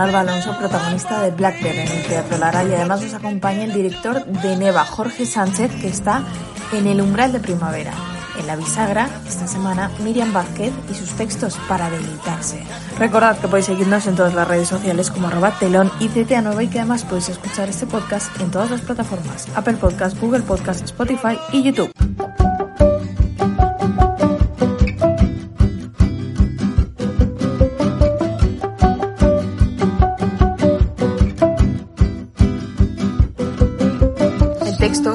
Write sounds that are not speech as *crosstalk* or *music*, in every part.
Alba Alonso, protagonista de Black Bear en el Teatro Lara y además nos acompaña el director de Neva, Jorge Sánchez, que está en el umbral de primavera. En la bisagra, esta semana, Miriam Vázquez y sus textos para deleitarse. Recordad que podéis seguirnos en todas las redes sociales como arroba telón y CTA Nueva y que además podéis escuchar este podcast en todas las plataformas, Apple Podcast, Google Podcast, Spotify y YouTube.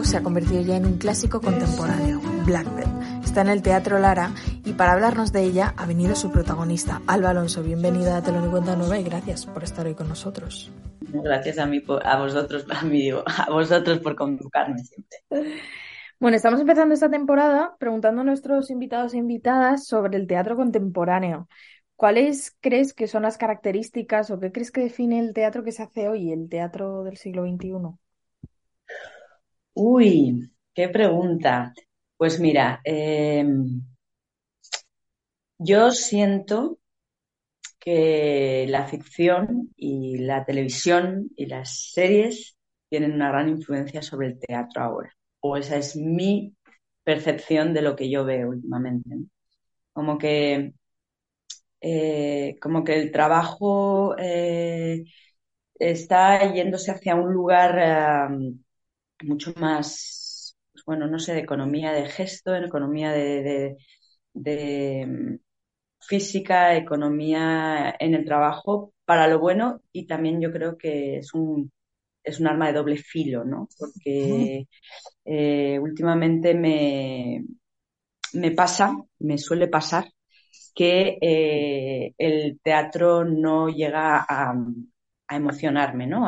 Se ha convertido ya en un clásico contemporáneo, Blackbird. Está en el Teatro Lara y para hablarnos de ella ha venido su protagonista, Alba Alonso. Bienvenida a Telón y Cuenta Nueva y gracias por estar hoy con nosotros. Gracias a, mí, a vosotros, a, mí, a vosotros por convocarme siempre. Bueno, estamos empezando esta temporada preguntando a nuestros invitados e invitadas sobre el teatro contemporáneo. ¿Cuáles crees que son las características o qué crees que define el teatro que se hace hoy, el teatro del siglo XXI? Uy, qué pregunta. Pues mira, em, yo siento que la ficción y la televisión y las series tienen una gran influencia sobre el teatro ahora. O esa es mi percepción de lo que yo veo últimamente. Como que, eh, como que el trabajo eh, está yéndose hacia un lugar mucho más, pues bueno, no sé, de economía de gesto, en economía de, mm, física, economía en el trabajo, para lo bueno y también yo creo que es un, es un arma de doble filo, ¿no? Porque eh, últimamente me, me pasa, me suele pasar que eh, el teatro no llega a, emocionarme, ¿no?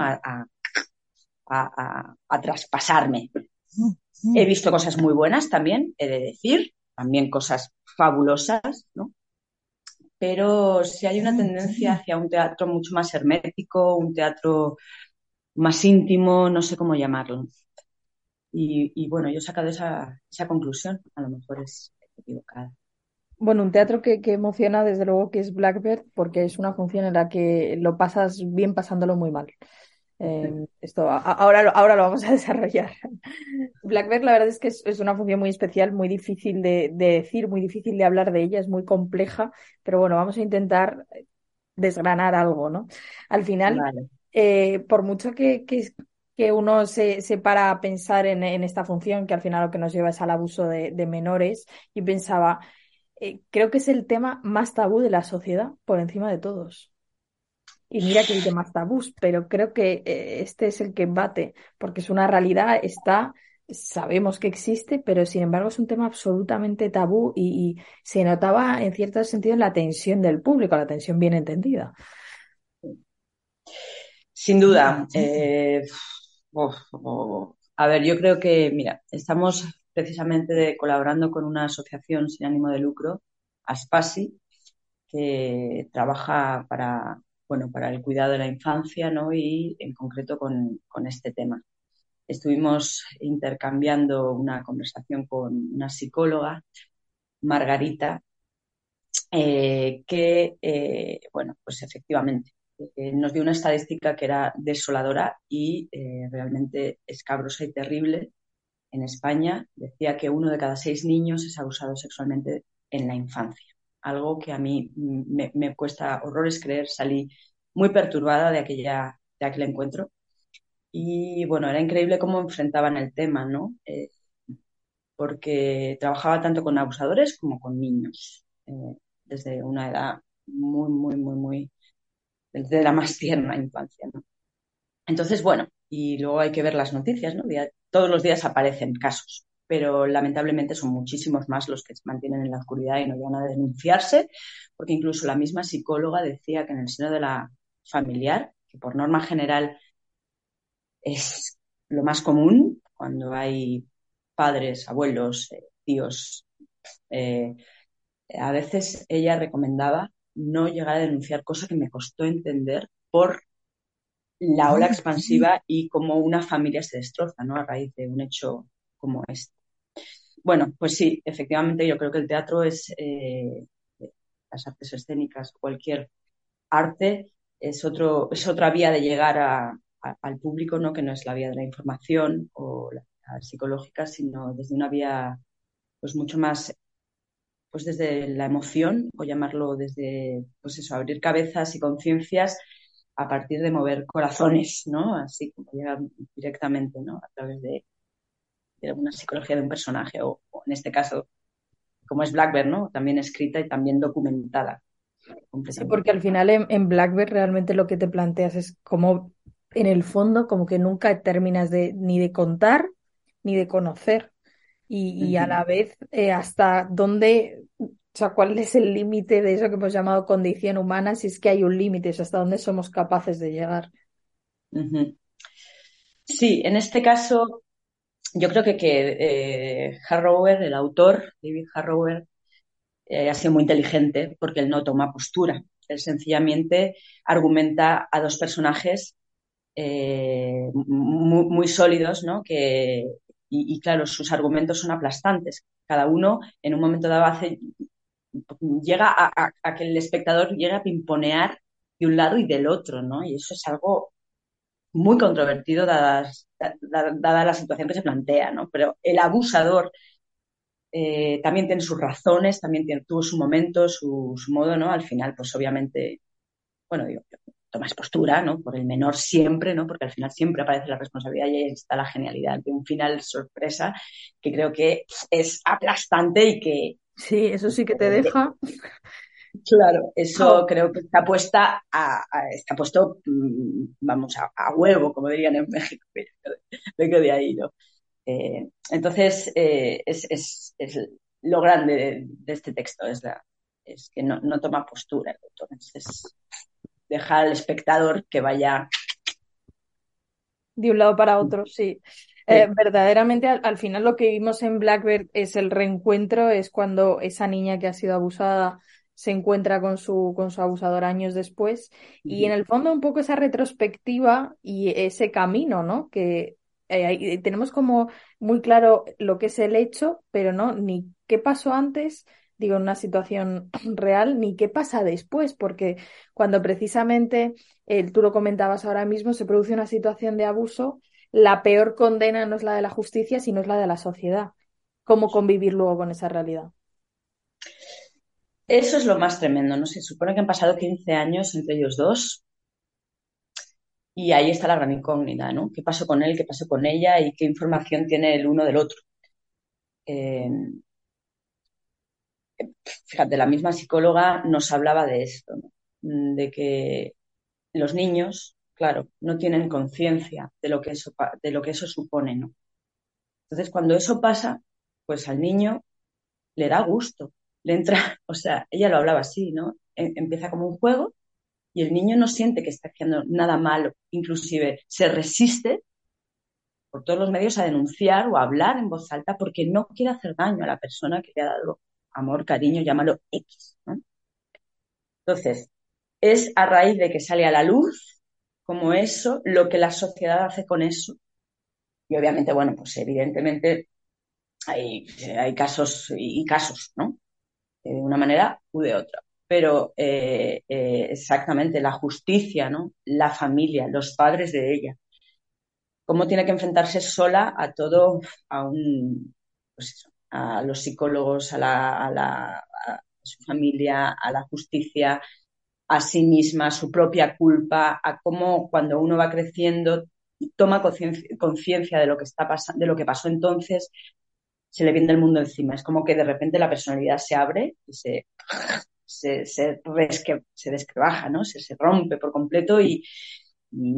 Traspasarme. He visto cosas muy buenas también, he de decir, también cosas fabulosas, ¿no? Pero si hay una tendencia hacia un teatro mucho más hermético, un teatro más íntimo, no sé cómo llamarlo. Y, bueno, yo he sacado esa, esa, conclusión, a lo mejor es equivocada. Bueno, un teatro que, que, emociona desde luego que es Blackbird porque es una función en la que lo pasas bien pasándolo muy mal. Eh, esto ahora, ahora lo vamos a *laughs* desarrollar. Blackbird, la verdad es que es, una función muy especial, muy difícil de, decir, muy difícil de hablar de ella, es muy compleja, pero bueno, vamos a intentar desgranar algo, ¿no? Al final, eh, por mucho que, que, uno se, se, para a pensar en, esta función, que al final lo que nos lleva es al abuso de, menores, y pensaba, eh, creo que es el tema más tabú de la sociedad por encima de todos. Y mira que hay demás tabús, pero creo que eh, este es el que bate, porque es una realidad, está, sabemos que existe, pero sin embargo es un tema absolutamente tabú y, se notaba en cierto sentido la tensión del público, la tensión bien entendida. Sin duda. Eh, a ver, yo creo que, mira, estamos precisamente colaborando con una asociación sin ánimo de lucro, Aspasi, que trabaja para bueno, para el cuidado de la infancia ¿no? y en concreto con, este tema. Estuvimos intercambiando una conversación con una psicóloga, Margarita, eh, que, eh, bueno, pues efectivamente eh, nos dio una estadística que era desoladora y realmente escabrosa y terrible. En España decía que uno de cada seis niños es abusado sexualmente en la infancia algo que a mí me, cuesta horrores creer, salí muy perturbada de, aquella, de aquel encuentro. Y bueno, era increíble cómo enfrentaban el tema, ¿no? Eh, porque trabajaba tanto con abusadores como con niños, eh, desde una edad muy, muy, muy, muy, desde la más tierna infancia, ¿no? Entonces, bueno, y luego hay que ver las noticias, ¿no? todos los días aparecen casos, pero lamentablemente son muchísimos más los que se mantienen en la oscuridad y no llegan a denunciarse, porque incluso la misma psicóloga decía que en el seno de la familiar, que por norma general es lo más común cuando hay padres, abuelos, eh, tíos, eh, a veces ella recomendaba no llegar a denunciar, cosa que me costó entender por la ola expansiva y cómo una familia se destroza, ¿no? A raíz de un hecho como este. Bueno, pues sí, efectivamente yo creo que el teatro es, eh, las artes escénicas, cualquier arte, es, otro, es otra vía de llegar al público, ¿no? Que no es la vía de la información o la, psicológica, sino desde una vía pues mucho más pues desde la emoción o llamarlo desde pues eso abrir cabezas y conciencias a partir de mover corazones, ¿no? Así como llega directamente, ¿no? A través de, de una psicología de un personaje, o, en este caso, como es Blackbird, ¿no? También escrita y también documentada. Sí, porque al final en, en Blackbird realmente lo que te planteas es como, en el fondo, como que nunca terminas de ni de contar ni de conocer. Y, y a la vez, eh, hasta dónde o sea, ¿cuál es el límite de eso que hemos llamado condición humana? Si es que hay un límite, hasta dónde somos capaces de llegar. Sí, en este caso, yo creo que, que eh, Harrower, el autor, David Harrower, eh, ha sido muy inteligente porque él no toma postura. Él sencillamente argumenta a dos personajes eh, muy, sólidos, ¿no? Que, y, claro, sus argumentos son aplastantes. Cada uno en un momento dado hace llega a, a, que el espectador llegue a pimponear de un lado y del otro, ¿no? Y eso es algo muy controvertido dada, dada la situación que se plantea, ¿no? Pero el abusador eh, también tiene sus razones, también tiene, tuvo su momento, su, su, modo, ¿no? Al final, pues obviamente, bueno, digo, tomas postura, ¿no? Por el menor siempre, ¿no? Porque al final siempre aparece la responsabilidad y ahí está la genialidad de un final sorpresa que creo que es aplastante y que Sí, eso sí que te deja. Claro, eso oh. creo que está puesta a, a, está puesto, mm, vamos, a, a, huevo, como dirían en México, vengo de ahí, ¿no? Eh, entonces, eh, es, es, es, lo grande de, de, este texto, es, la, es que no, no toma postura, entonces deja al espectador que vaya de un lado para otro, sí. Eh, verdaderamente, al, al, final lo que vimos en Blackbird es el reencuentro, es cuando esa niña que ha sido abusada se encuentra con su, con su abusador años después. Y en el fondo un poco esa retrospectiva y ese camino, ¿no? Que eh, tenemos como muy claro lo que es el hecho, pero no, ni qué pasó antes, digo, en una situación *clears throat* real, ni qué pasa después, porque cuando precisamente, eh, tú lo comentabas ahora mismo, se produce una situación de abuso, la peor condena no es la de la justicia, sino es la de la sociedad. ¿Cómo convivir luego con esa realidad? Eso es lo más tremendo, ¿no? Se supone que han pasado 15 años entre ellos dos y ahí está la gran incógnita, ¿no? ¿Qué pasó con él, qué pasó con ella y qué información tiene el uno del otro? Eh, fíjate, la misma psicóloga nos hablaba de esto, ¿no? de que los niños claro, no tienen conciencia de lo que eso de lo que eso supone, ¿no? Entonces, cuando eso pasa, pues al niño le da gusto, le entra, *laughs* o sea, ella lo hablaba así, ¿no? E, empieza como un juego y el niño no siente que está haciendo nada malo, inclusive se resiste por todos los medios a denunciar o a hablar en voz alta porque no quiere hacer daño a la persona que le ha dado amor, cariño, llámalo X. ¿no? Entonces, es a raíz de que sale a la luz como eso, lo que la sociedad hace con eso. Y obviamente, bueno, pues evidentemente hay, hay casos y casos, ¿no? De una manera u de otra. Pero eh, eh, exactamente la justicia, ¿no? La familia, los padres de ella. Cómo tiene que enfrentarse sola a todo, a un, pues a los psicólogos, a la, a la su familia, a la justicia, a sí misma, a su propia culpa, a cómo cuando uno va creciendo toma conciencia de de lo que pasó entonces, se le viene el mundo encima. Es como que de repente la personalidad se abre y se, se, se, se descrebaja, ¿no? Se, se rompe por completo y,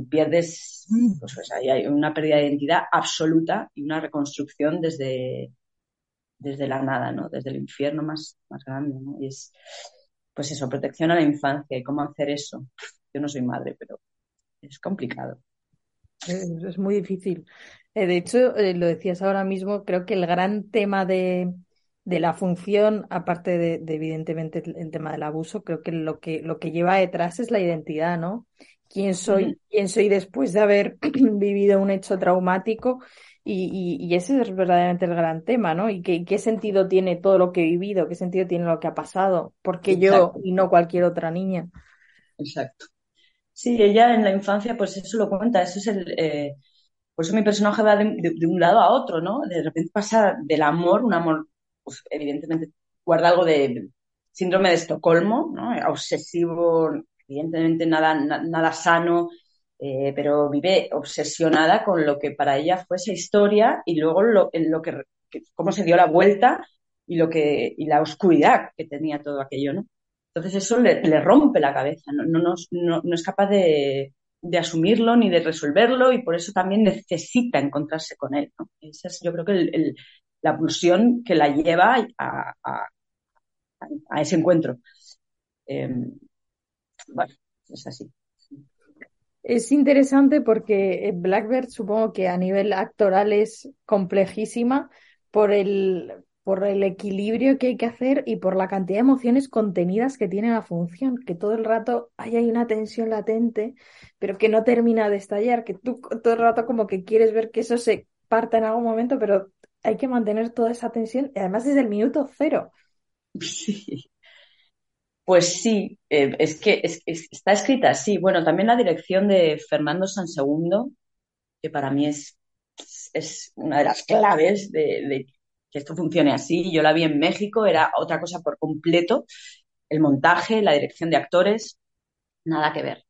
pierdes, pues, pues hay una pérdida de identidad absoluta y una reconstrucción desde, desde la nada, ¿no? Desde el infierno más, más grande, ¿no? Y es, pues eso, protección a la infancia y cómo hacer eso. Yo no soy madre, pero es complicado. Es, muy difícil. Eh, de hecho, eh, lo decías ahora mismo, creo que el gran tema de, de la función, aparte de, evidentemente el, tema del abuso, creo que lo que lo que lleva detrás es la identidad, ¿no? quién soy, quién soy después de haber *clears throat* vivido un hecho traumático y, y, ese es verdaderamente el gran tema, ¿no? Y qué, qué sentido tiene todo lo que he vivido, qué sentido tiene lo que ha pasado, porque yo y no cualquier otra niña. Exacto. Sí, ella en la infancia, pues eso lo cuenta, eso es el... Eh, por eso mi personaje va de, un lado a otro, ¿no? De repente pasa del amor, un amor, pues evidentemente guarda algo de síndrome de Estocolmo, ¿no? Obsesivo, evidentemente nada, nada sano, eh, pero vive obsesionada con lo que para ella fue esa historia y luego en lo que, cómo se dio la vuelta y lo que y la oscuridad que tenía todo aquello, ¿no? Entonces eso le, le rompe la cabeza, no, no, no, no es capaz de, de, asumirlo ni de resolverlo y por eso también necesita encontrarse con él, ¿no? Esa es yo creo que el, la pulsión que la lleva a, a, ese encuentro. Eh, bueno, es así. Es interesante porque Blackbird supongo que a nivel actoral es complejísima por el, por el equilibrio que hay que hacer y por la cantidad de emociones contenidas que tiene la función, que todo el rato hay, hay una tensión latente, pero que no termina de estallar, que tú todo el rato como que quieres ver que eso se parta en algún momento, pero hay que mantener toda esa tensión, y además desde el minuto cero. Sí. Pues sí, eh, es que está escrita así. Bueno, también la dirección de Fernando Sansegundo, que para mí es, es una de las claves de, que esto funcione así. Yo la vi en México, era otra cosa por completo. El montaje, la dirección de actores, nada que ver.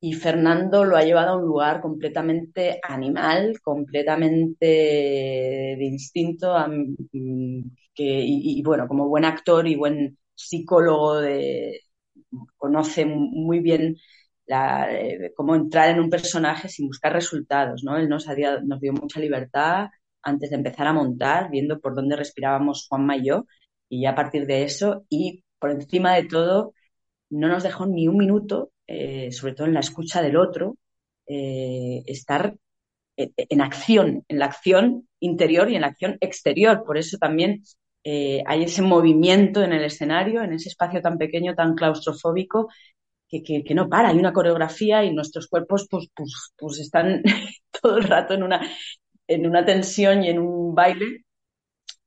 Y Fernando lo ha llevado a un lugar completamente animal, completamente distinto, a, mm, que, y bueno, como buen actor y buen psicólogo de, conoce muy bien la, eh, cómo entrar en un personaje sin buscar resultados, ¿no? Él nos, nos dio mucha libertad antes de empezar a montar, viendo por dónde respirábamos Juanma y yo, y ya a partir de eso, y por encima de todo, no nos dejó ni un minuto, eh, sobre todo en la escucha del otro, eh, estar en acción, en la acción interior y en la acción exterior. Por eso también eh, hay ese movimiento en el escenario, en ese espacio tan pequeño, tan claustrofóbico, que, que, no para. Hay una coreografía y nuestros cuerpos pues, pues, pues están *laughs* todo el rato en una, en una tensión y en un baile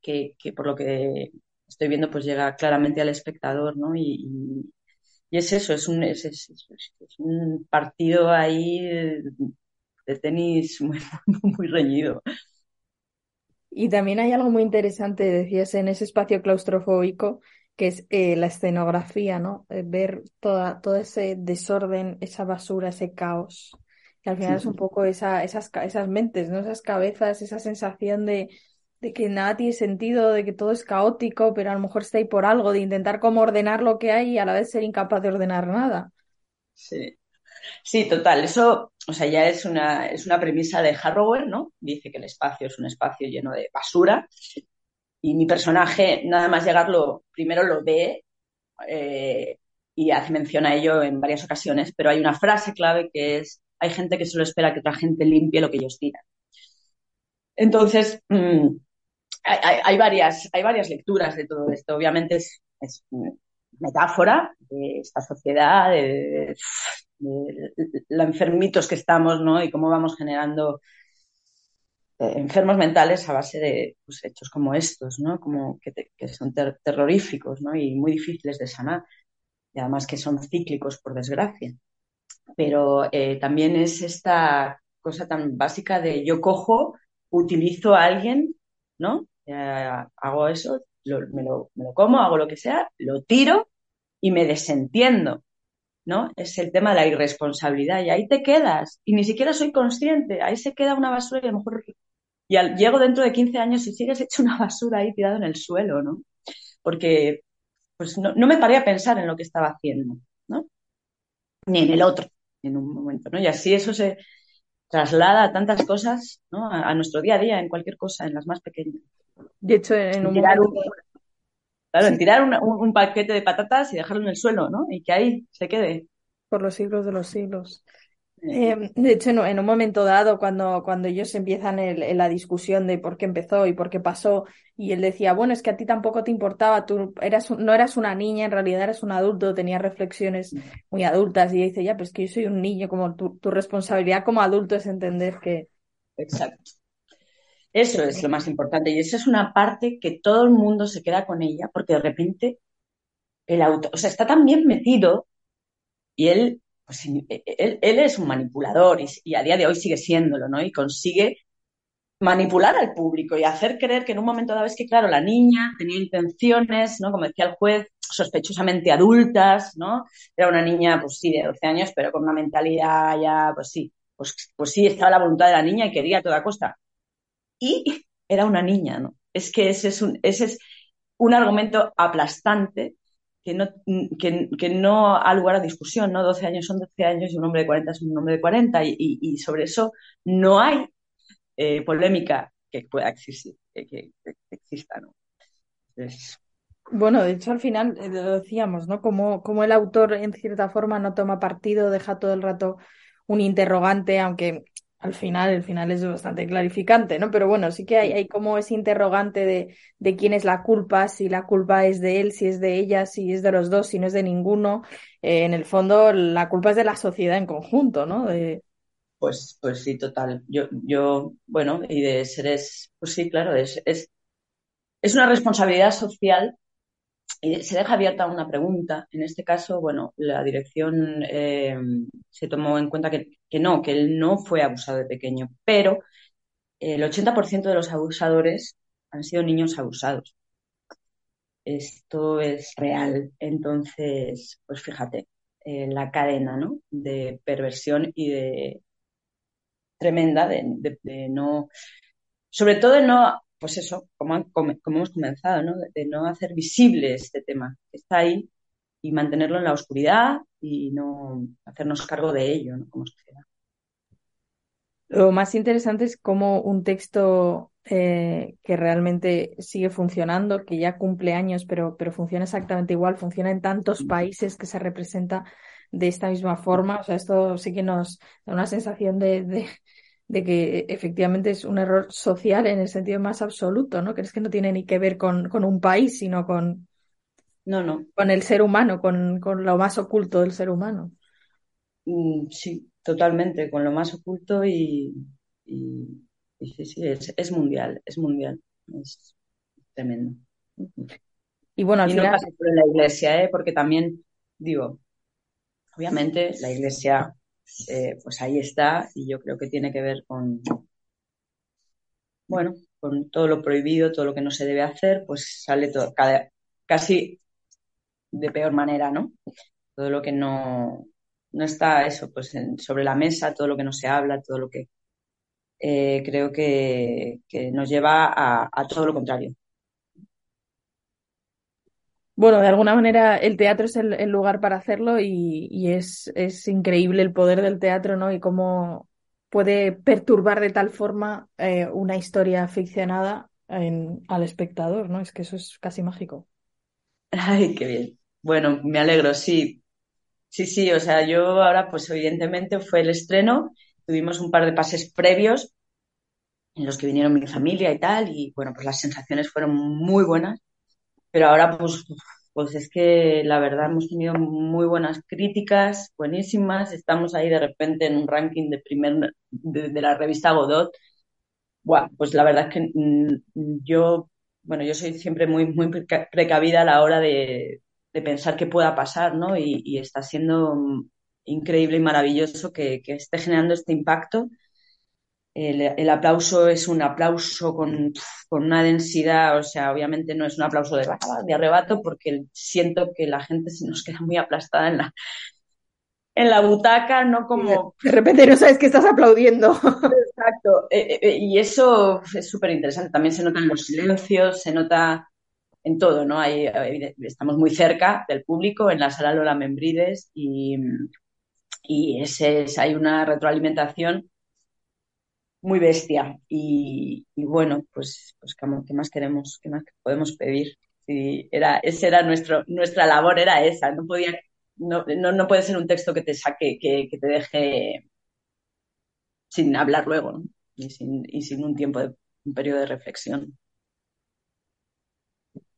que, por lo que estoy viendo pues llega claramente al espectador, ¿no? Y, y, es eso, es un, es, es un partido ahí de tenis muy, *laughs* muy reñido. Y también hay algo muy interesante, decías, en ese espacio claustrofóbico, que es eh, la escenografía, ¿no? Eh, ver toda, todo ese desorden, esa basura, ese caos. Que al final es un poco esa, esas, esas mentes, ¿no? Esas cabezas, esa sensación de, de que nada tiene sentido, de que todo es caótico, pero a lo mejor está ahí por algo, de intentar como ordenar lo que hay y a la vez ser incapaz de ordenar nada. Sí. Sí, total. Eso, o sea, ya es una, es una premisa de Harrower, ¿no? Dice que el espacio es un espacio lleno de basura. Y mi personaje, nada más llegarlo, primero lo ve eh, y hace mención a ello en varias ocasiones, pero hay una frase clave que es, hay gente que solo espera que otra gente limpie lo que ellos tiran. Entonces, mmm, hay, varias, hay varias lecturas de todo esto. Obviamente es, metáfora de esta sociedad, de, lo enfermitos que estamos, ¿no? Y cómo vamos generando eh, enfermos mentales a base de pues, hechos como estos, ¿no? Como que, son ter terroríficos, ¿no? Y muy difíciles de sanar. Y además que son cíclicos, por desgracia. Pero eh, también es esta cosa tan básica de yo cojo, utilizo a alguien, ¿no? Eh, hago eso, lo, me, lo, como, hago lo que sea, lo tiro y me desentiendo ¿no? Es el tema de la irresponsabilidad y ahí te quedas y ni siquiera soy consciente, ahí se queda una basura y a lo mejor Y al, llego dentro de 15 años y sigues hecho una basura ahí tirado en el suelo, ¿no? Porque pues no me paré a pensar en lo que estaba haciendo, ¿no? Ni en el otro, en un momento, ¿no? Y así eso se traslada a tantas cosas, ¿no? A, a nuestro día a día, en cualquier cosa, en las más pequeñas. De hecho, en un Tirar momento... Claro, en tirar un paquete de patatas y dejarlo en el suelo, ¿no? Y que ahí se quede. por los siglos de los siglos. Eh, *laughs* de hecho, en, un momento dado, cuando, cuando ellos empiezan el- la discusión de por qué empezó y por qué pasó, y él decía, bueno, es que a ti tampoco te importaba, tú eras, no eras una niña, en realidad eras un adulto, tenías reflexiones muy adultas, y dice, ya, pues que yo soy un niño, como tu, tu responsabilidad como adulto es entender que... Exacto. Eso es lo más importante. Y esa es una parte que todo el mundo se queda con ella, porque de repente el auto, o sea, está tan bien metido y él, pues, él, él es un manipulador y, y a día de hoy sigue siéndolo, ¿no? Y consigue manipular al público y hacer creer que en un momento dado es que, claro, la niña tenía intenciones, ¿no? Como decía el juez, sospechosamente adultas, ¿no? Era una niña, pues sí, de 12 años, pero con una mentalidad ya, pues sí, pues, pues sí, estaba la voluntad de la niña y quería a toda costa. Y era una niña, ¿no? Es que ese es un, ese es un argumento aplastante que no, que, que no ha lugar a discusión, ¿no? 12 años son 12 años y un hombre de 40 es un hombre de 40 y, y, sobre eso no hay eh, polémica que pueda existir, que exista, ¿no? Entonces, Bueno, de hecho, al final eh, lo decíamos, ¿no? Como, como el autor, en cierta forma, no toma partido, deja todo el rato un interrogante, aunque al final, el final es bastante clarificante, ¿no? Pero bueno, sí que hay, hay como ese interrogante de, de quién es la culpa, si la culpa es de él, si es de ella, si es de los dos, si no es de ninguno. Eh, en el fondo, la culpa es de la sociedad en conjunto, ¿no? De... Pues, pues sí, total. Yo, yo, bueno, y de seres, pues sí, claro, es, es, es una responsabilidad social se deja abierta una pregunta. En este caso, bueno, la dirección eh, se tomó en cuenta que, que, no, que él no fue abusado de pequeño, pero el 80% de los abusadores han sido niños abusados. Esto es real. Entonces, pues fíjate, eh, la cadena ¿no? de perversión y de tremenda de, de, no, sobre todo de no, pues eso, como, como, como hemos comenzado, ¿no? De, de, no hacer visible este tema que está ahí y mantenerlo en la oscuridad y no hacernos cargo de ello, ¿no? Como sociedad. Lo más interesante es cómo un texto eh, que realmente sigue funcionando, que ya cumple años, pero, pero funciona exactamente igual, funciona en tantos países que se representa de esta misma forma. O sea, esto sí que nos da una sensación de, de, de, que efectivamente es un error social en el sentido más absoluto, ¿no? Que es que no tiene ni que ver con, con un país, sino con, no, no. con el ser humano, con, con lo más oculto del ser humano. Mm, sí, totalmente, con lo más oculto y, y, y sí, sí, es, es, mundial, es mundial, es tremendo. Y bueno, al y final... no pasa por la iglesia, ¿eh? porque también, digo, obviamente la iglesia, eh, pues ahí está y yo creo que tiene que ver con, bueno, con todo lo prohibido, todo lo que no se debe hacer, pues sale todo, cada, casi de peor manera, ¿no? Todo lo que no, no está eso, pues en, sobre la mesa, todo lo que no se habla, todo lo que eh, creo que, que, nos lleva a, a, todo lo contrario. Bueno, de alguna manera el teatro es el, lugar para hacerlo y, es, increíble el poder del teatro, ¿no? Y cómo puede perturbar de tal forma eh, una historia ficcionada en, al espectador, ¿no? Es que eso es casi mágico. *laughs* Ay, qué bien. Bueno, me alegro, sí, Sí, sí, o sea, yo ahora, pues evidentemente fue el estreno, tuvimos un par de pases previos en los que vinieron mi familia y tal, y bueno, pues las sensaciones fueron muy buenas, pero ahora pues, pues es que la verdad hemos tenido muy buenas críticas, buenísimas, estamos ahí de repente en un ranking de primer, de, la revista Godot, bueno, pues la verdad es que mmm, yo, bueno, yo soy siempre muy, muy precavida a la hora de, de pensar qué pueda pasar, ¿no? Y, y, está siendo increíble y maravilloso que, que esté generando este impacto. El, el, aplauso es un aplauso con, con, una densidad, o sea, obviamente no es un aplauso de, de arrebato porque siento que la gente se nos queda muy aplastada en la, en la butaca, no como... De repente no sabes que estás aplaudiendo. *laughs* Exacto, Exacto, eh, eh, y eso es súper interesante. También se notan los silencios, se nota en todo, ¿no? Hay, estamos muy cerca del público en la sala Lola Membrides y, y ese es, hay una retroalimentación muy bestia. Y, bueno, pues, pues ¿qué más queremos? ¿Qué más podemos pedir? Sí, era, esa era nuestro, nuestra labor, era esa. No podía, no, no, puede ser un texto que te saque, que, que te deje sin hablar luego, ¿no? Y sin, y sin un tiempo de un periodo de reflexión.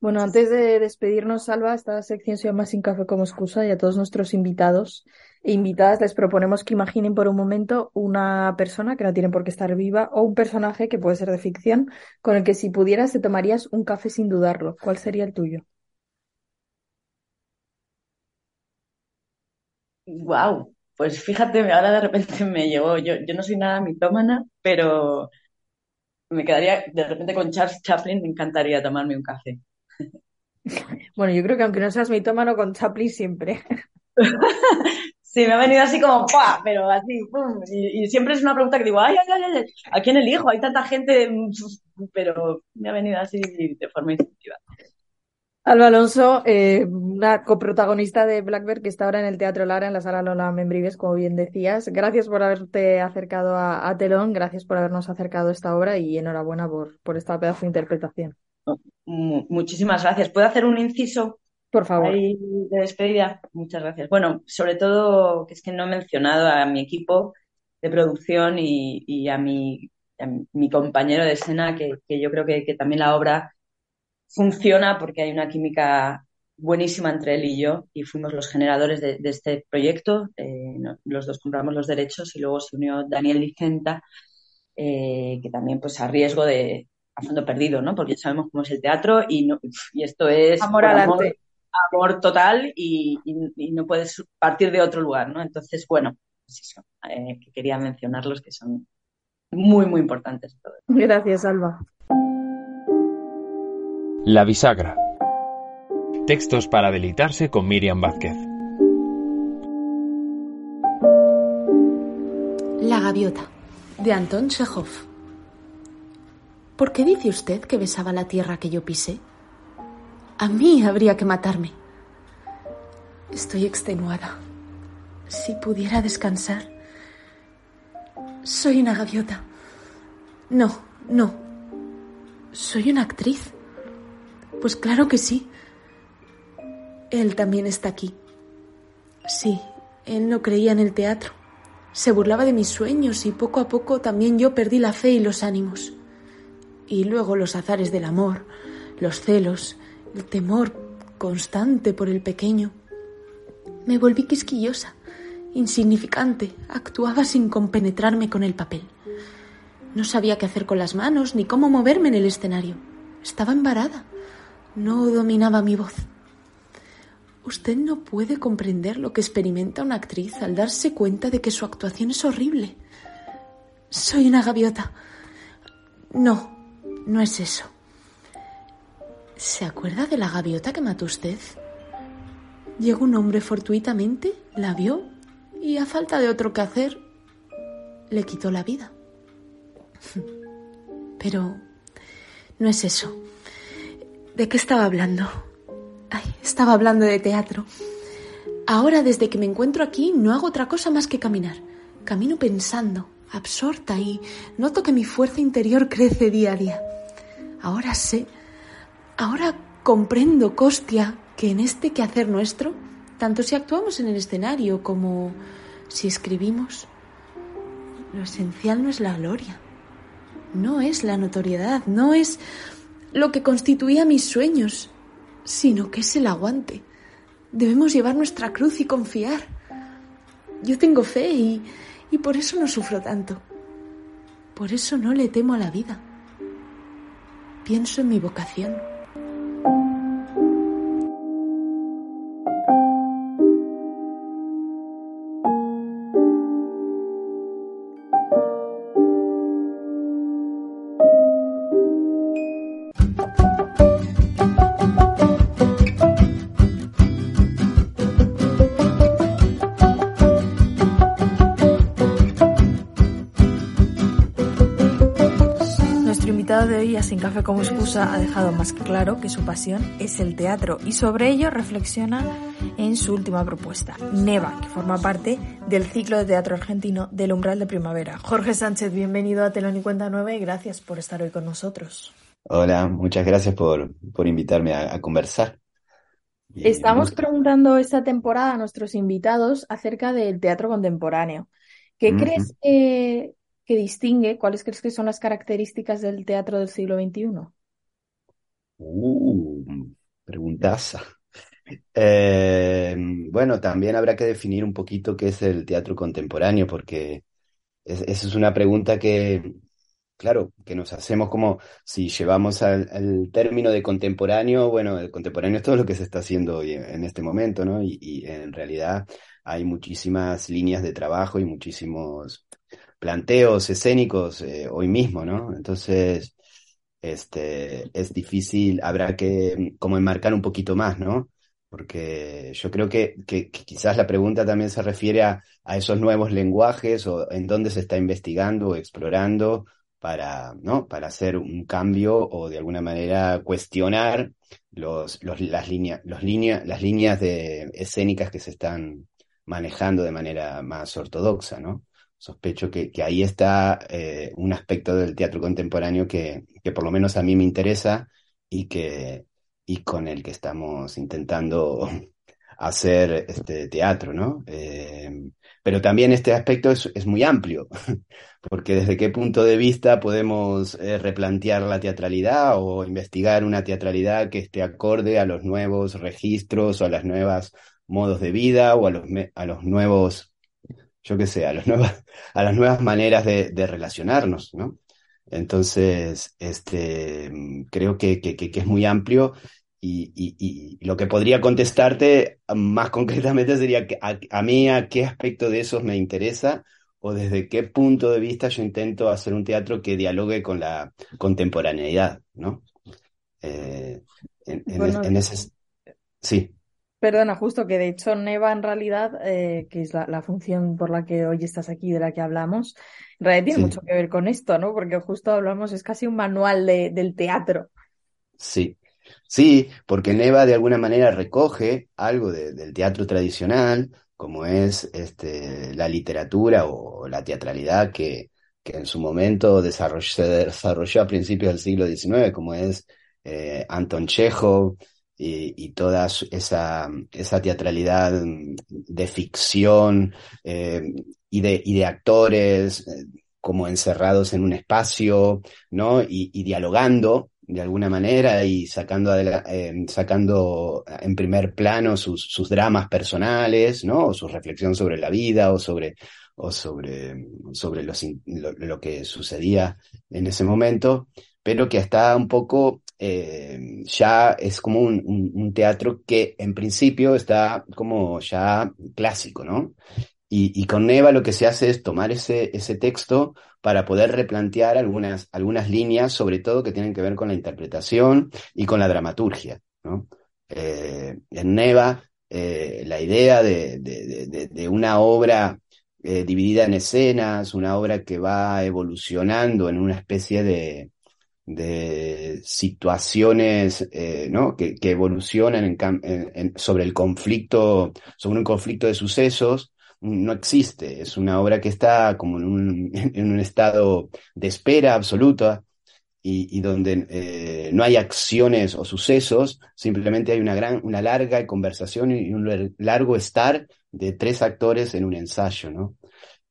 Bueno, antes de despedirnos, Salva, esta sección se llama Sin café como excusa y a todos nuestros invitados e invitadas les proponemos que imaginen por un momento una persona que no tiene por qué estar viva o un personaje que puede ser de ficción con el que si pudieras te tomarías un café sin dudarlo. ¿Cuál sería el tuyo? Wow, pues fíjate, ahora de repente me llegó, yo, yo no soy nada mitómana, pero me quedaría de repente con Charles Chaplin, me encantaría tomarme un café. Bueno, yo creo que aunque no seas mitómano, con Chaplin siempre. *laughs* Sí, me ha venido así como, ¡pua! Pero así, ¡pum! Y, siempre es una pregunta que digo, ¡ay, ay, ay, ay! ¿A quién elijo? Hay tanta gente, pero me ha venido así de forma instintiva. Alba Alonso, eh, una coprotagonista de Blackbird que está ahora en el Teatro Lara, en la sala Lola Membrives, como bien decías. Gracias por haberte acercado a, Telón, gracias por habernos acercado a esta obra y enhorabuena por, por esta pedazo de interpretación. Muchísimas gracias. ¿Puedo hacer un inciso? Por favor. de despedida. Muchas gracias. Bueno, sobre todo que es que no he mencionado a mi equipo de producción y, a, mi, mi, compañero de escena, que, yo creo que, también la obra funciona porque hay una química buenísima entre él y yo y fuimos los generadores de, este proyecto. Eh, los dos compramos los derechos y luego se unió Daniel Licenta, eh, que también pues a riesgo de, a fondo perdido, ¿no? Porque sabemos cómo es el teatro y, no, y esto es amor al arte. Amor total y, no puedes partir de otro lugar, ¿no? Entonces, bueno, pues eso, eh, que quería mencionarlos que son muy, muy importantes. Gracias, Alba. La bisagra. Textos para deleitarse con Miriam Vázquez. La gaviota, de Anton Chekhov. ¿Por qué dice usted que besaba la tierra que yo pisé? A mí habría que matarme. Estoy extenuada. Si pudiera descansar. Soy una gaviota. No, no. Soy una actriz. Pues claro que sí. Él también está aquí. Sí, él no creía en el teatro. Se burlaba de mis sueños y poco a poco también yo perdí la fe y los ánimos y luego los azares del amor, los celos, el temor constante por el pequeño. Me volví quisquillosa, insignificante, actuaba sin compenetrarme con el papel. No sabía qué hacer con las manos ni cómo moverme en el escenario. Estaba embarada. No dominaba mi voz. Usted no puede comprender lo que experimenta una actriz al darse cuenta de que su actuación es horrible. Soy una gaviota. No, no es eso. ¿Se acuerda de la gaviota que mató usted? Llegó un hombre fortuitamente, la vio y a falta de otro que hacer, le quitó la vida. *laughs* Pero no es eso. ¿De qué estaba hablando? Ay, estaba hablando de teatro. Ahora, desde que me encuentro aquí, no hago otra cosa más que caminar. Camino pensando, absorta y noto que mi fuerza interior crece día a día. Ahora sé, ahora comprendo, Costia, que en este quehacer nuestro, tanto si actuamos en el escenario como si escribimos, lo esencial no es la gloria, no es la notoriedad, no es lo que constituía mis sueños, sino que es el aguante. Debemos llevar nuestra cruz y confiar. Yo tengo fe y, y por eso no sufro tanto. Por eso no le temo a la vida. Pienso en mi vocación. Invitado de hoy a Sin Café como excusa ha dejado más claro que su pasión es el teatro y sobre ello reflexiona en su última propuesta, Neva, que forma parte del ciclo de teatro argentino del umbral de primavera. Jorge Sánchez, bienvenido a Telón y Cuenta Nueva y gracias por estar hoy con nosotros. Hola, muchas gracias por, por invitarme a, conversar. Estamos preguntando esta temporada a nuestros invitados acerca del teatro contemporáneo. ¿Qué crees que que distingue? ¿Cuáles crees que son las características del teatro del siglo XXI? Uh, preguntaza. Eh, bueno, también habrá que definir un poquito qué es el teatro contemporáneo, porque esa es una pregunta que, claro, que nos hacemos como si llevamos al, término de contemporáneo, bueno, el contemporáneo es todo lo que se está haciendo hoy en este momento, ¿no? y en realidad hay muchísimas líneas de trabajo y muchísimos planteos escénicos eh, hoy mismo, ¿no? Entonces, este, es difícil, habrá que mm, como enmarcar un poquito más, ¿no? Porque yo creo que, quizás la pregunta también se refiere a, esos nuevos lenguajes o en dónde se está investigando o explorando para, ¿no? para hacer un cambio o de alguna manera cuestionar los, los, las, líneas, los las líneas de escénicas que se están manejando de manera más ortodoxa, ¿no? Sospecho que, ahí está eh, un aspecto del teatro contemporáneo que, que, por lo menos a mí me interesa y, que, y con el que estamos intentando *laughs* hacer este teatro, ¿no? Eh, pero también este aspecto es, muy amplio, *laughs* porque desde qué punto de vista podemos eh, replantear la teatralidad o investigar una teatralidad que esté acorde a los nuevos registros o a las nuevas modos de vida o a los, a los nuevos yo qué sé, a, las nuevas, a las nuevas maneras de, de relacionarnos, ¿no? Entonces, este, creo que, que, que es muy amplio y, y, y, lo que podría contestarte más concretamente sería que a, a, mí a qué aspecto de esos me interesa o desde qué punto de vista yo intento hacer un teatro que dialogue con la contemporaneidad, ¿no? Eh, en, en, en, ese... Sí. Perdona, justo que de hecho Neva en realidad, eh, que es la, función por la que hoy estás aquí, de la que hablamos, en realidad tiene mucho que ver con esto, ¿no? Porque justo hablamos, es casi un manual de, del teatro. Sí, sí, porque Neva de alguna manera recoge algo del teatro tradicional, como es este, la literatura o la teatralidad que, que en su momento desarrolló, se desarrolló a principios del siglo XIX, como es eh, Anton Chekhov, y, toda esa, esa teatralidad de ficción eh, y, de, y de actores eh, como encerrados en un espacio, ¿no? Y, dialogando de alguna manera y sacando, eh, sacando en primer plano sus, sus dramas personales, ¿no? O su reflexión sobre la vida o sobre, o sobre, sobre lo, lo que sucedía en ese momento, pero que está un poco ya es como un, un, teatro que en principio está como ya clásico, ¿no? Y, y, con Neva lo que se hace es tomar ese, ese texto para poder replantear algunas, algunas líneas, sobre todo que tienen que ver con la interpretación y con la dramaturgia, ¿no? Eh, en Neva, eh, la idea de, de, de, de una obra eh, dividida en escenas, una obra que va evolucionando en una especie de, de situaciones eh, ¿no? que, evolucionan sobre el conflicto, sobre un conflicto de sucesos, no existe. Es una obra que está como en un, *laughs* en un estado de espera absoluta y, y donde eh, no hay acciones o sucesos, simplemente hay una, gran, una larga conversación y un largo estar de tres actores en un ensayo, ¿no?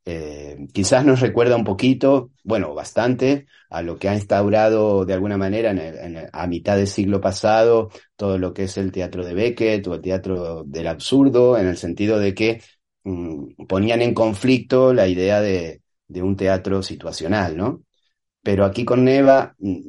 Eh, quizás nos recuerda un poquito, bueno, bastante, a lo que ha instaurado de alguna manera en a mitad del siglo pasado todo lo que es el teatro de Beckett o el teatro del absurdo, en el sentido de que mm, ponían en conflicto la idea de, de, un teatro situacional, ¿no? Pero aquí con Neva mm,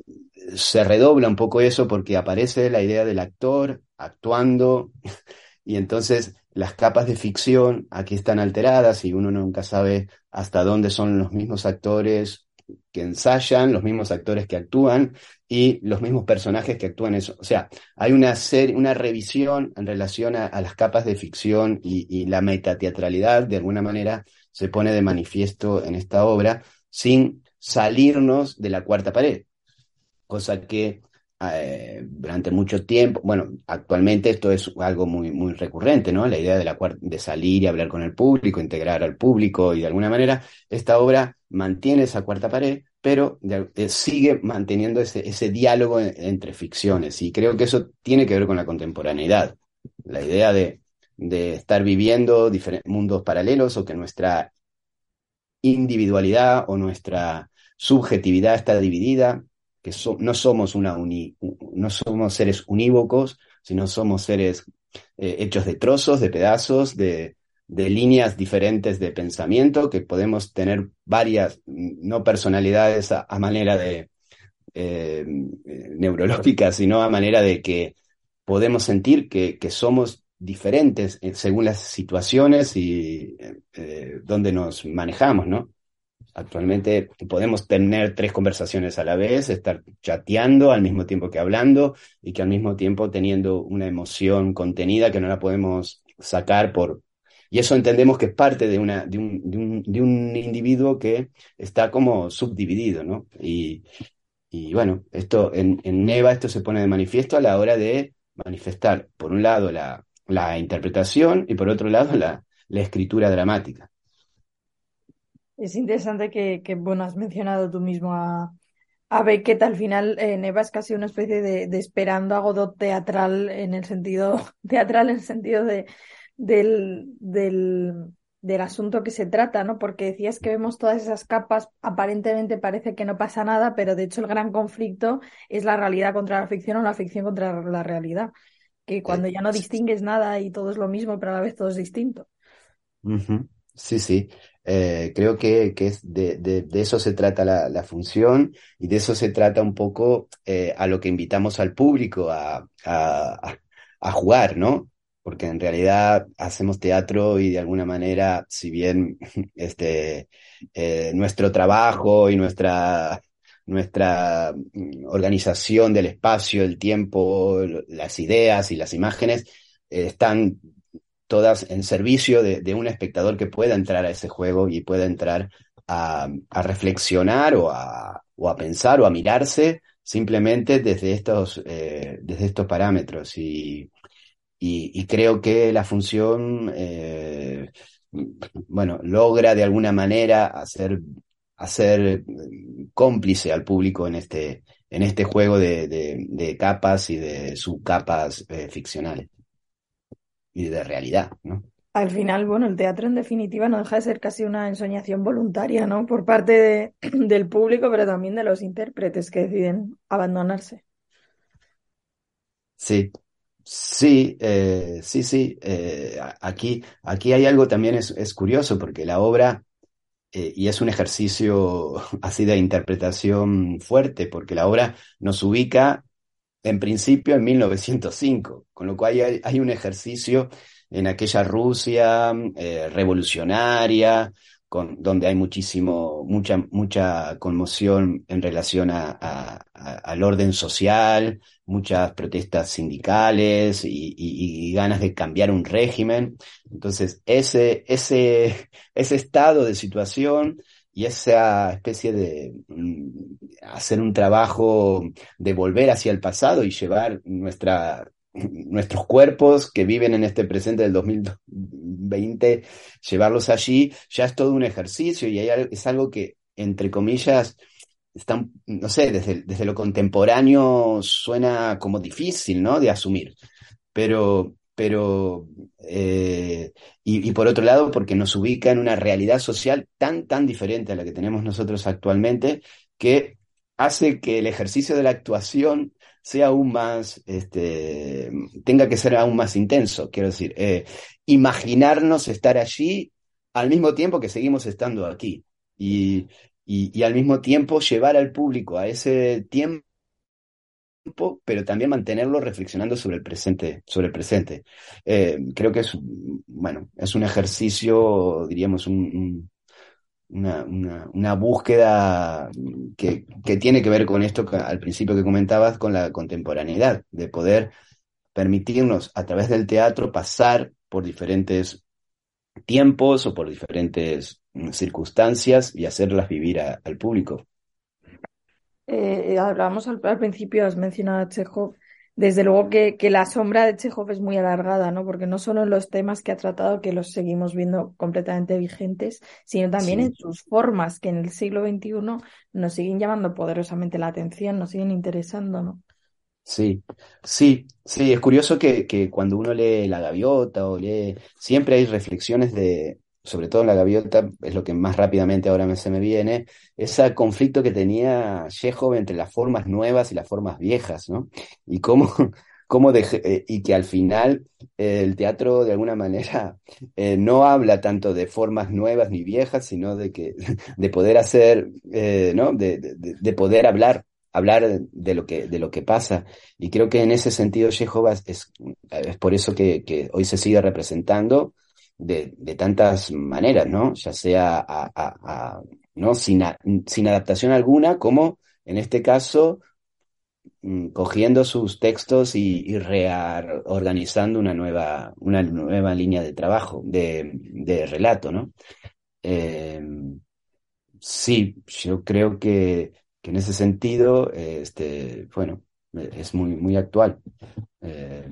se redobla un poco eso porque aparece la idea del actor actuando *laughs* y entonces las capas de ficción aquí están alteradas y uno nunca sabe hasta dónde son los mismos actores que ensayan, los mismos actores que actúan y los mismos personajes que actúan eso. O sea, hay una serie, una revisión en relación a, las capas de ficción y, y, la metateatralidad, de alguna manera, se pone de manifiesto en esta obra sin salirnos de la cuarta pared. cosa que eh, durante mucho tiempo, bueno, actualmente esto es algo muy, muy recurrente, ¿no? La idea de, la, de salir y hablar con el público, integrar al público y de alguna manera esta obra mantiene esa cuarta pared, pero eh, sigue manteniendo ese, diálogo entre ficciones. Y creo que eso tiene que ver con la contemporaneidad, la idea de, de estar viviendo mundos paralelos o que nuestra individualidad o nuestra subjetividad está dividida que no somos una no somos seres unívocos, sino somos seres eh, hechos de trozos, de pedazos, de, de, líneas diferentes de pensamiento, que podemos tener varias, no personalidades a, manera de eh, neurológica, sino a manera de que podemos sentir que, que somos diferentes eh, según las situaciones y donde nos manejamos, ¿no? Actualmente podemos tener tres conversaciones a la vez, estar chateando al mismo tiempo que hablando y que al mismo tiempo teniendo una emoción contenida que no la podemos sacar por... Y eso entendemos que es parte de, una, de, un, de, un, de un individuo que está como subdividido, ¿no? Y, y bueno, esto en, en Neva esto se pone de manifiesto a la hora de manifestar, por un lado, la, la interpretación y por otro lado, la, la escritura dramática. Es interesante que, bueno, has mencionado tú mismo a, a Beckett. Al final, eh, Neva es casi una especie de, esperando a Godot teatral en el sentido, *laughs* teatral en el sentido de, del, del, del asunto que se trata, ¿no? Porque decías que vemos todas esas capas, aparentemente parece que no pasa nada, pero de hecho el gran conflicto es la realidad contra la ficción o la ficción contra la realidad. Que cuando ya no distingues nada y todo es lo mismo, pero a la vez todo es distinto. Sí, sí. Eh, creo que, que es de, de, eso se trata la, función y de eso se trata un poco eh, a lo que invitamos al público a, a, a, jugar, ¿no? Porque en realidad hacemos teatro y de alguna manera, si bien *laughs* este, eh, nuestro trabajo y nuestra, nuestra mm, organización del espacio, el tiempo, las ideas y las imágenes están todas en servicio de, un espectador que pueda entrar a ese juego y pueda entrar a, reflexionar o a, pensar o a mirarse simplemente desde estos, eh, desde estos parámetros. Y, creo que la función, eh, bueno, logra de alguna manera hacer, hacer cómplice al público en este, en este juego de, de, capas y de subcapas eh, ficcionales y de realidad, ¿no? Al final, bueno, el teatro en definitiva no deja de ser casi una ensoñación voluntaria, ¿no? Por parte *clears throat* del público, pero también de los intérpretes que deciden abandonarse. Sí, sí, eh, sí, sí. Eh, aquí, aquí hay algo también es, curioso porque la obra, eh, y es un ejercicio *laughs* así de interpretación fuerte, porque la obra nos ubica en principio en 1905, con lo cual hay, hay un ejercicio en aquella Rusia eh, revolucionaria, con, donde hay muchísimo, mucha, mucha conmoción en relación a, al orden social, muchas protestas sindicales y, y, ganas de cambiar un régimen. Entonces, ese, ese, ese estado de situación y esa especie de mm, hacer un trabajo de volver hacia el pasado y llevar nuestra, nuestros cuerpos que viven en este presente del 2020, llevarlos allí, ya es todo un ejercicio y es algo que, entre comillas, están, no sé, desde, desde lo contemporáneo suena como difícil, ¿no? De asumir. Pero, pero eh, y, por otro lado porque nos ubica en una realidad social tan tan diferente a la que tenemos nosotros actualmente que hace que el ejercicio de la actuación sea aún más este tenga que ser aún más intenso quiero decir eh, imaginarnos estar allí al mismo tiempo que seguimos estando aquí y, y, al mismo tiempo llevar al público a ese tiempo pero también mantenerlo reflexionando sobre el presente, sobre el presente. Eh, creo que es, bueno, es un ejercicio, diríamos, un, una, una, búsqueda que, que, tiene que ver con esto al principio que comentabas, con la contemporaneidad, de poder permitirnos a través del teatro pasar por diferentes tiempos o por diferentes circunstancias y hacerlas vivir al público. Eh, hablábamos al, principio, has mencionado a. Desde luego que, que la sombra de Chekhov es muy alargada, ¿no? Porque no solo en los temas que ha tratado, que los seguimos viendo completamente vigentes, sino también Sí. en sus formas, que en el siglo XXI nos siguen llamando poderosamente la atención, nos siguen interesando, ¿no? Sí, sí, sí, es curioso que, que cuando uno lee La Gaviota o lee, siempre hay reflexiones de, sobre todo en La Gaviota, es lo que más rápidamente ahora me, se me viene, ese conflicto que tenía Chekhov entre las formas nuevas y las formas viejas, ¿no? Y cómo, *laughs* cómo dej- eh, y que al final eh, el teatro de alguna manera *laughs* eh, no habla tanto de formas nuevas ni viejas, sino de que, *laughs* de poder hacer, ¿no? De, de, de- de poder hablar hablar de lo que, de lo que pasa. Y creo que en ese sentido Jehová es, es por eso que hoy se sigue representando de, de tantas maneras, ¿no? Ya sea a, a- ¿no? Sin, adaptación alguna, como en este caso mm, cogiendo sus textos y, y reorganizando una nueva, una nueva línea de trabajo, de, relato, ¿no? Eh, Sí, yo creo que, que en ese sentido, este, bueno, es muy, muy actual. Eh,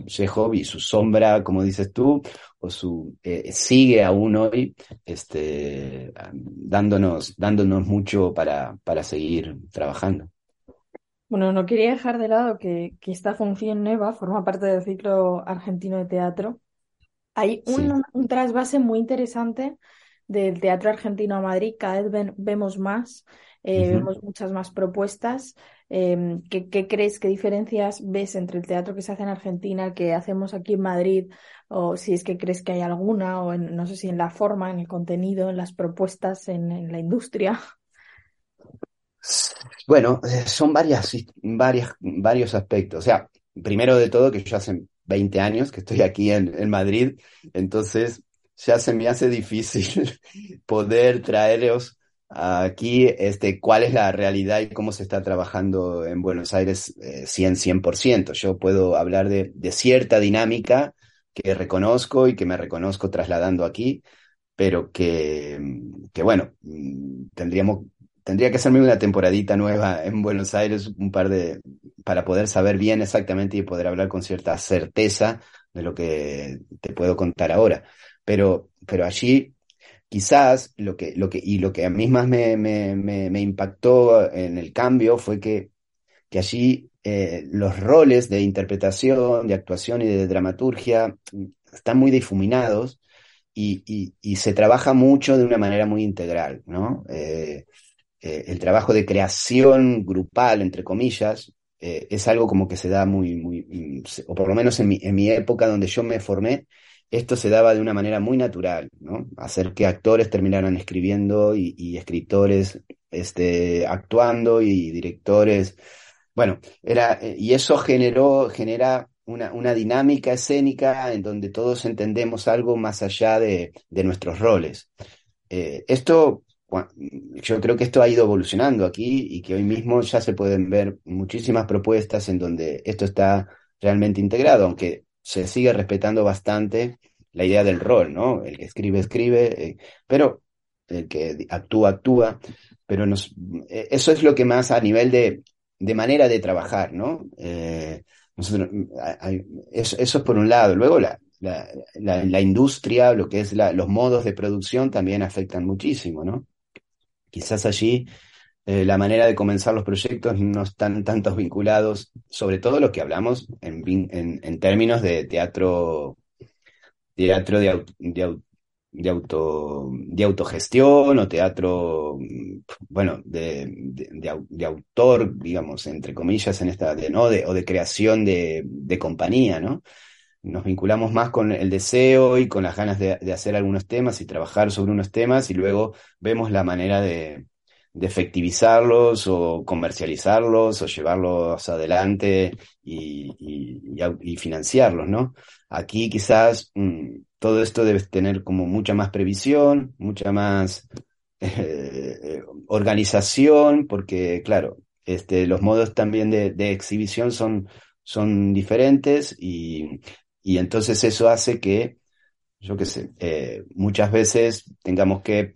y su sombra, como dices tú, o su eh, sigue aún hoy, este, dándonos, dándonos mucho para, para seguir trabajando. Bueno, no quería dejar de lado que, que esta función nueva forma parte del ciclo argentino de teatro. Hay Sí. un, un trasvase muy interesante del teatro argentino a Madrid. Cada vez ven- vemos más, eh, vemos muchas más propuestas. Em, ¿qué, qué crees, qué diferencias ves entre el teatro que se hace en Argentina, el que hacemos aquí en Madrid? O si es que crees que hay alguna, o en- no sé si en la forma, en el contenido, en las propuestas, en, en la industria. Bueno, eh, son varias, varias, varios aspectos. O sea, primero de todo, que yo hace 20 años que estoy aquí en, en Madrid, entonces ya se me hace difícil *laughs* poder traeros aquí este, cuál es la realidad y cómo se está trabajando en Buenos Aires eh, 100, 100%. Yo puedo hablar de, de cierta dinámica que reconozco y que me reconozco trasladando aquí, pero que, que bueno, mm, tendríamos Tendría que hacerme una temporadita nueva en Buenos Aires, un par de, para poder saber bien exactamente y poder hablar con cierta certeza de lo que te puedo contar ahora. Pero, pero allí quizás lo que, lo que, y lo que a mí más me, me, me, me impactó en el cambio fue que, que allí eh, los roles de interpretación, de actuación y de dramaturgia están muy difuminados y, y, se trabaja mucho de una manera muy integral, ¿no? Eh, eh, el trabajo de creación grupal, entre comillas, es algo como que se da muy, muy, o por lo menos en mi, en mi época donde yo me formé, esto se daba de una manera muy natural, ¿no? Hacer que actores terminaran escribiendo y, escritores este, actuando y directores. Bueno, era, y eso generó, genera una, una dinámica escénica en donde todos entendemos algo más allá de, de nuestros roles. Eh, esto yo creo que esto ha ido evolucionando aquí y que hoy mismo ya se pueden ver muchísimas propuestas en donde esto está realmente integrado, aunque se sigue respetando bastante la idea del rol, ¿no? El que escribe, escribe, eh, pero el que actúa, actúa, pero nos, eh, eso es lo que más a nivel de, de manera de trabajar, ¿no? Eh, hay, eso, es por un lado. Luego la, la, la, industria, lo que es los modos de producción también afectan muchísimo, ¿no? Quizás allí eh, la manera de comenzar los proyectos no están tantos vinculados, sobre todo lo que hablamos en, en, términos de teatro, teatro de, de, de, auto, de autogestión o teatro, bueno, de, de, autor, digamos, entre comillas, en esta, de, ¿no? o de creación de, de compañía, ¿no? nos vinculamos más con el deseo y con las ganas de, hacer algunos temas y trabajar sobre unos temas y luego vemos la manera de, de efectivizarlos o comercializarlos o llevarlos adelante y, financiarlos, ¿no? Aquí quizás mmm, todo esto debe tener como mucha más previsión, mucha más *laughs* eh, organización, porque claro, este, los modos también de, de exhibición son, son diferentes y, y entonces eso hace que, yo qué sé, eh, muchas veces tengamos que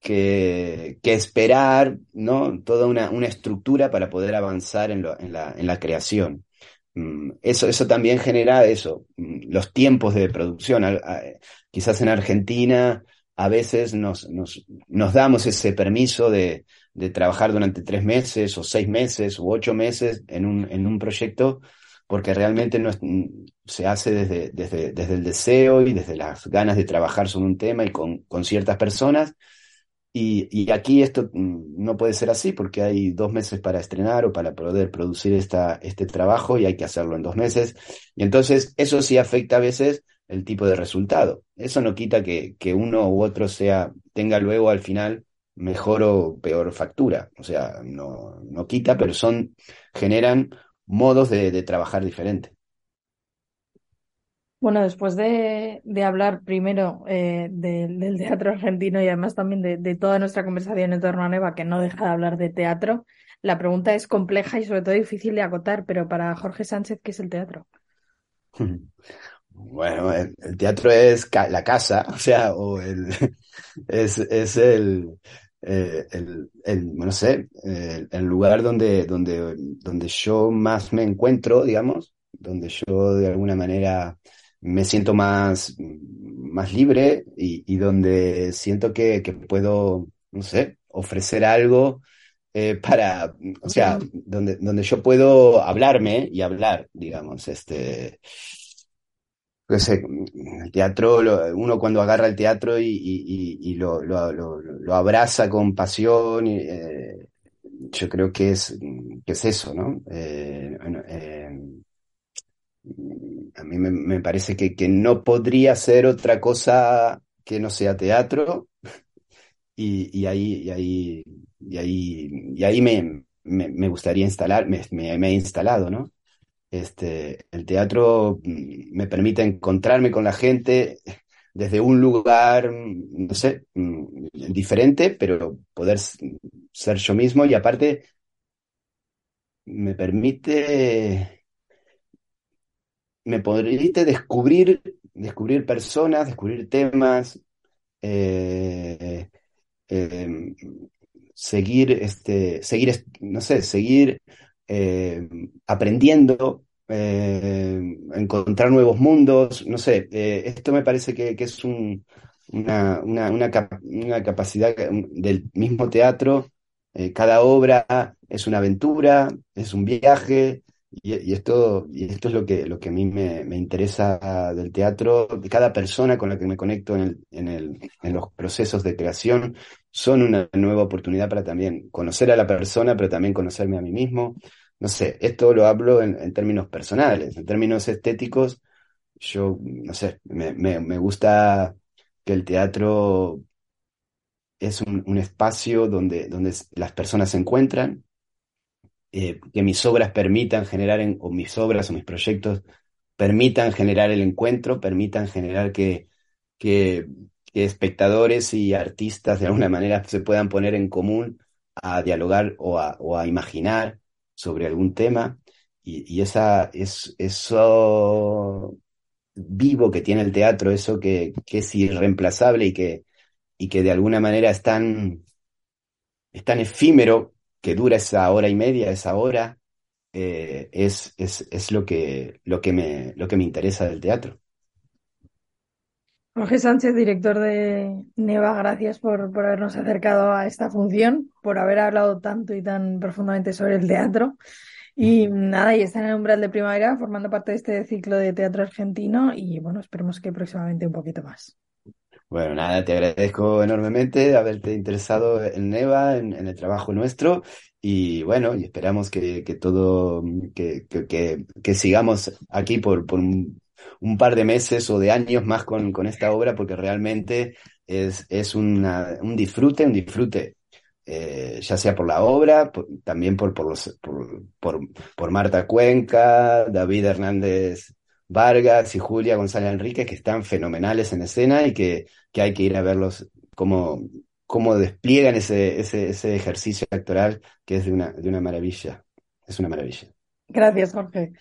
que, que esperar, ¿no? Toda una, una estructura para poder avanzar en, lo, en, la, en la creación. Mm, eso, eso también genera eso, mm, los tiempos de producción. Quizás en Argentina a veces nos, nos, nos damos ese permiso de, de, trabajar durante tres meses o seis meses u ocho meses en un, en un proyecto porque realmente no mm, se hace desde, desde, desde el deseo y desde las ganas de trabajar sobre un tema y con, con ciertas personas y, aquí esto mm, no puede ser así porque hay dos meses para estrenar o para poder producir esta, este trabajo y hay que hacerlo en dos meses. Y entonces eso sí afecta a veces el tipo de resultado. Eso no quita que, que uno u otro sea, tenga luego al final mejor o peor factura. O sea, no, no quita, pero son, generan modos de, de trabajar diferentes. Bueno, después de, hablar primero eh, del teatro argentino y además también de, toda nuestra conversación en torno a Neva, que no deja de hablar de teatro, la pregunta es compleja y sobre todo difícil de acotar, pero para Jorge Sánchez, ¿qué es el teatro? *laughs* Bueno, el, teatro es la casa, *laughs* o sea, o el, *laughs* es, es el, eh, el, el, no sé, el, lugar donde, donde, donde yo más me encuentro, digamos, donde yo de alguna manera me siento más, más libre y, donde siento que, puedo, no sé, ofrecer algo eh, para, o sea, donde, donde yo puedo hablarme y hablar, digamos, este, no sé, el teatro, uno cuando agarra el teatro y, lo, lo, abraza con pasión, eh, yo creo que es, que es eso, ¿no? Eh, a mí me, parece que, que, no podría ser otra cosa que no sea teatro y, y ahí, y ahí, y ahí, y ahí me, me, gustaría instalar, me, me, he instalado, ¿no? Este, el teatro mm, me permite encontrarme con la gente desde un lugar, mm, no sé, mm, diferente, pero poder ser yo mismo y aparte me permite me permite descubrir, descubrir personas, descubrir temas, eh, em, seguir, este, seguir, no sé, seguir eh, aprendiendo, eh, encontrar nuevos mundos, no sé, esto me parece que, es una, una, una, capacidad del mismo teatro. cada obra es una aventura, es un viaje, y, esto, y esto es lo que, lo que a mí me, me, interesa del teatro. Cada persona con la que me conecto en, el, en, el, en los procesos de creación son una nueva oportunidad para también conocer a la persona, pero también conocerme a mí mismo. No sé, esto lo hablo en, en términos personales, en términos estéticos. Yo, no sé, me, me, me gusta que el teatro es un, un espacio donde, donde las personas se encuentran, eh, que mis obras permitan generar, o mis obras o mis proyectos permitan generar el encuentro, permitan generar que, que, espectadores y artistas de alguna manera se puedan poner en común a dialogar o a, o a imaginar sobre algún tema. Y, esa, es, eso vivo que tiene el teatro, eso que, que es irreemplazable y que, y que de alguna manera es tan, es tan efímero que dura esa hora y media, esa hora, eh, es, es, es, lo, que, lo, que me, lo que me interesa del teatro. Jorge Sánchez, director de Neva, gracias por, por, habernos acercado a esta función, por haber hablado tanto y tan profundamente sobre el teatro. Y nada, y está en el umbral de primavera formando parte de este ciclo de teatro argentino y bueno, esperemos que próximamente un poquito más. Bueno, nada, te agradezco enormemente haberte interesado en Neva, en, el trabajo nuestro, y bueno, y esperamos que, que todo, que, que, que, sigamos aquí por, por un, par de meses o de años más con, con esta obra, porque realmente es, es una, un disfrute, un disfrute. Eh, ya sea por la obra, también por, por, los, por, por, por Marta Cuenca, David Hernández Vargas y Julia González Enrique, que están fenomenales en escena y que, que hay que ir a verlos cómo, cómo despliegan ese, ese, ese ejercicio actoral que es de una, de una maravilla. Es una maravilla. Gracias, Jorge.